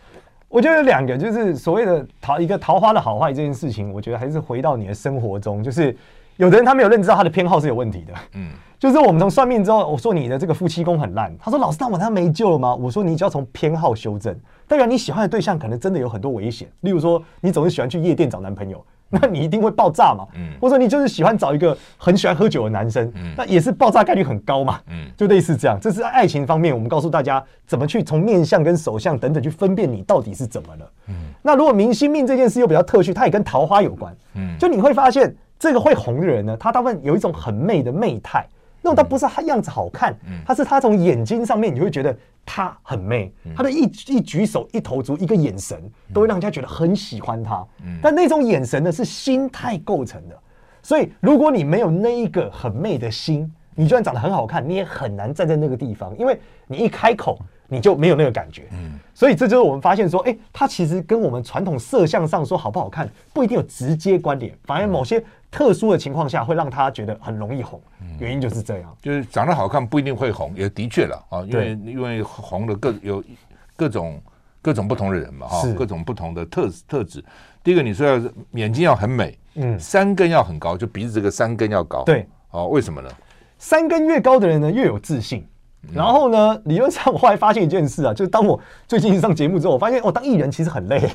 我觉得有两个，就是所谓的桃一个桃花的好坏这件事情，我觉得还是回到你的生活中，就是有的人他没有认知到他的偏好是有问题的。嗯，就是我们从算命之后，我说你的这个夫妻宫很烂，他说老师，那我他没救了吗？我说你只要从偏好修正，代表你喜欢的对象可能真的有很多危险，例如说你总是喜欢去夜店找男朋友。那你一定会爆炸嘛？嗯，或者你就是喜欢找一个很喜欢喝酒的男生，嗯，那也是爆炸概率很高嘛。嗯，就类似这样。这是爱情方面，我们告诉大家怎么去从面相跟手相等等去分辨你到底是怎么了。嗯，那如果明星命这件事又比较特殊，它也跟桃花有关。嗯，就你会发现这个会红的人呢，他大部分有一种很媚的媚态。那种他不是他样子好看，他是他从眼睛上面你会觉得他很媚，他的一一举手一投足一个眼神都会让人家觉得很喜欢他。但那种眼神呢是心态构成的，所以如果你没有那一个很媚的心，你就算长得很好看，你也很难站在那个地方，因为你一开口你就没有那个感觉。嗯所以这就是我们发现说，哎，它其实跟我们传统色相上说好不好看不一定有直接关联，反而某些。特殊的情况下会让他觉得很容易红，原因就是这样，就是长得好看不一定会红，也的确了啊，因为因为红的各有各种各种不同的人嘛哈，各种不同的特特质。第一个你说要眼睛要很美，嗯，山根要很高，就鼻子这个三根要高，对，哦，为什么呢？三根越高的人呢越有自信。然后呢，理论上我后来发现一件事啊，就是当我最近上节目之后，我发现哦，当艺人其实很累。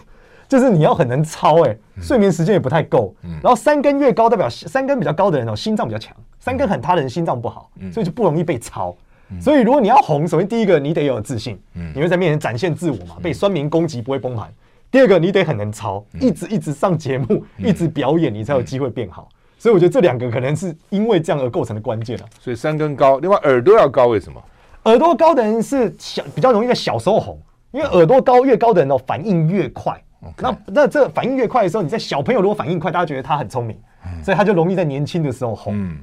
就是你要很能操哎、欸，睡眠时间也不太够。然后三根越高，代表三根比较高的人哦，心脏比较强；三根很塌的人心脏不好，所以就不容易被操。所以如果你要红，首先第一个你得有自信，你会在面前展现自我嘛，被酸民攻击不会崩盘。第二个你得很能操，一直一直上节目，一直表演，你才有机会变好。所以我觉得这两个可能是因为这样而构成的关键啊。所以三根高，另外耳朵要高，为什么？耳朵高的人是小比较容易在小时候红，因为耳朵高越高的人哦，反应越快。那那这反应越快的时候，你在小朋友如果反应快，大家觉得他很聪明，嗯、所以他就容易在年轻的时候红。嗯。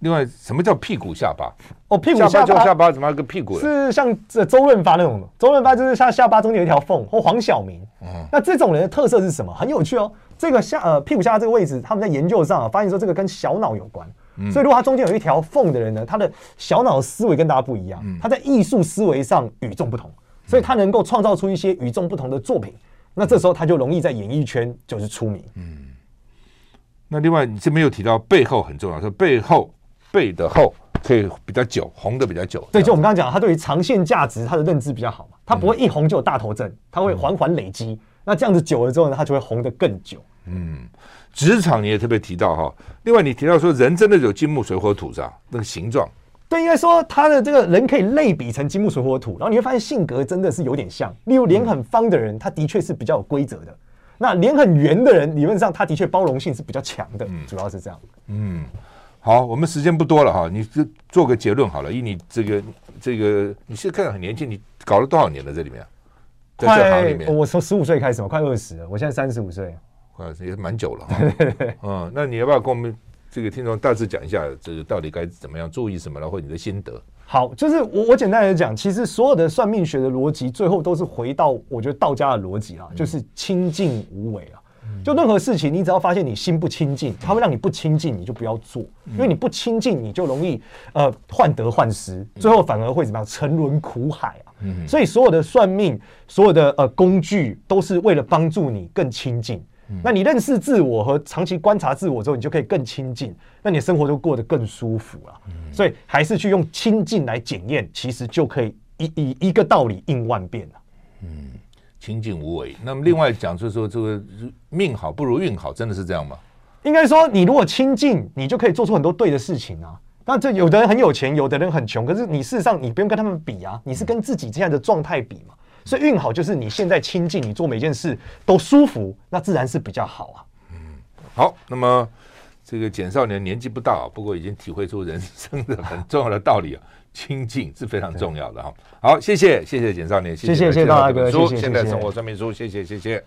另外，什么叫屁股下巴？哦，屁股下巴，下巴就下巴怎么有个屁股？是像这周润发那种的。周润发就是像下巴中间有一条缝，或黄晓明。嗯。那这种人的特色是什么？很有趣哦。这个下呃屁股下巴这个位置，他们在研究上、啊、发现说，这个跟小脑有关。嗯。所以如果他中间有一条缝的人呢，他的小脑思维跟大家不一样。嗯。他在艺术思维上与众不同，所以他能够创造出一些与众不同的作品。那这时候他就容易在演艺圈就是出名。嗯，那另外你这边又提到背后很重要，说背后背的后可以比较久，红的比较久。对，就我们刚刚讲，他对于长线价值他的认知比较好嘛，他不会一红就有大头症，他会缓缓累积。那这样子久了之后呢，他就会红的更久。嗯，职场你也特别提到哈，另外你提到说人真的有金木水火土是吧？那个形状。对，应该说他的这个人可以类比成金木水火土，然后你会发现性格真的是有点像。例如脸很方的人，他的确是比较有规则的；那脸很圆的人，理论上他的确包容性是比较强的。主要是这样。嗯，好，我们时间不多了哈，你就做个结论好了。以你这个这个，你现在看着很年轻，你搞了多少年了？这里面，在这行里面，我从十五岁开始嘛，快二十了。我现在三十五岁，快也蛮久了。嗯，那你要不要跟我们？这个听众大致讲一下，这个到底该怎么样注意什么，然后你的心得。好，就是我我简单来讲，其实所有的算命学的逻辑，最后都是回到我觉得道家的逻辑啊，就是清净无为啊。就任何事情，你只要发现你心不清净，它会让你不清净，你就不要做，因为你不清净，你就容易呃患得患失，最后反而会怎么样沉沦苦海啊。所以所有的算命，所有的呃工具，都是为了帮助你更清净。那你认识自我和长期观察自我之后，你就可以更亲近，那你的生活就过得更舒服了。所以还是去用亲近来检验，其实就可以一一一个道理应万变了。嗯，清净无为。那么另外讲，就是说这个命好不如运好，真的是这样吗？应该说，你如果亲近，你就可以做出很多对的事情啊。那这有的人很有钱，有的人很穷，可是你事实上你不用跟他们比啊，你是跟自己这样的状态比嘛。所以运好就是你现在亲近，你做每件事都舒服，那自然是比较好啊。嗯，好，那么这个简少年年纪不大，不过已经体会出人生的很重要的道理啊，亲近是非常重要的哈。好，谢谢谢谢简少年，谢谢谢谢大哥，谢谢现代生活说明书，谢谢谢谢。